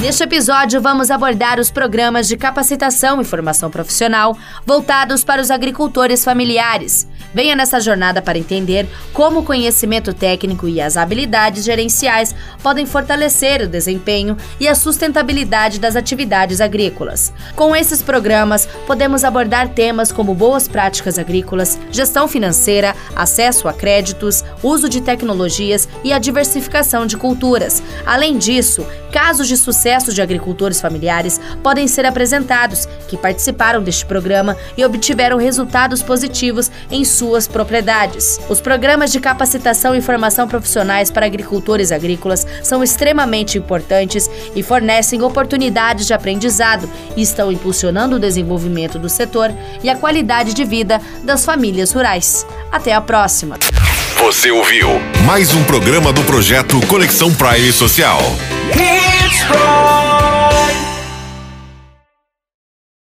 Neste episódio, vamos abordar os programas de capacitação e formação profissional voltados para os agricultores familiares. Venha nessa jornada para entender como o conhecimento técnico e as habilidades gerenciais podem fortalecer o desempenho e a sustentabilidade das atividades agrícolas. Com esses programas, podemos abordar temas como boas práticas agrícolas, gestão financeira, acesso a créditos, uso de tecnologias e a diversificação de culturas. Além disso, casos de sucesso de agricultores familiares podem ser apresentados que participaram deste programa e obtiveram resultados positivos em suas propriedades. Os programas de capacitação e formação profissionais para agricultores agrícolas são extremamente importantes e fornecem oportunidades de aprendizado e estão impulsionando o desenvolvimento do setor e a qualidade de vida das famílias rurais. Até a próxima! Você ouviu mais um programa do projeto Conexão Prime Social. strong.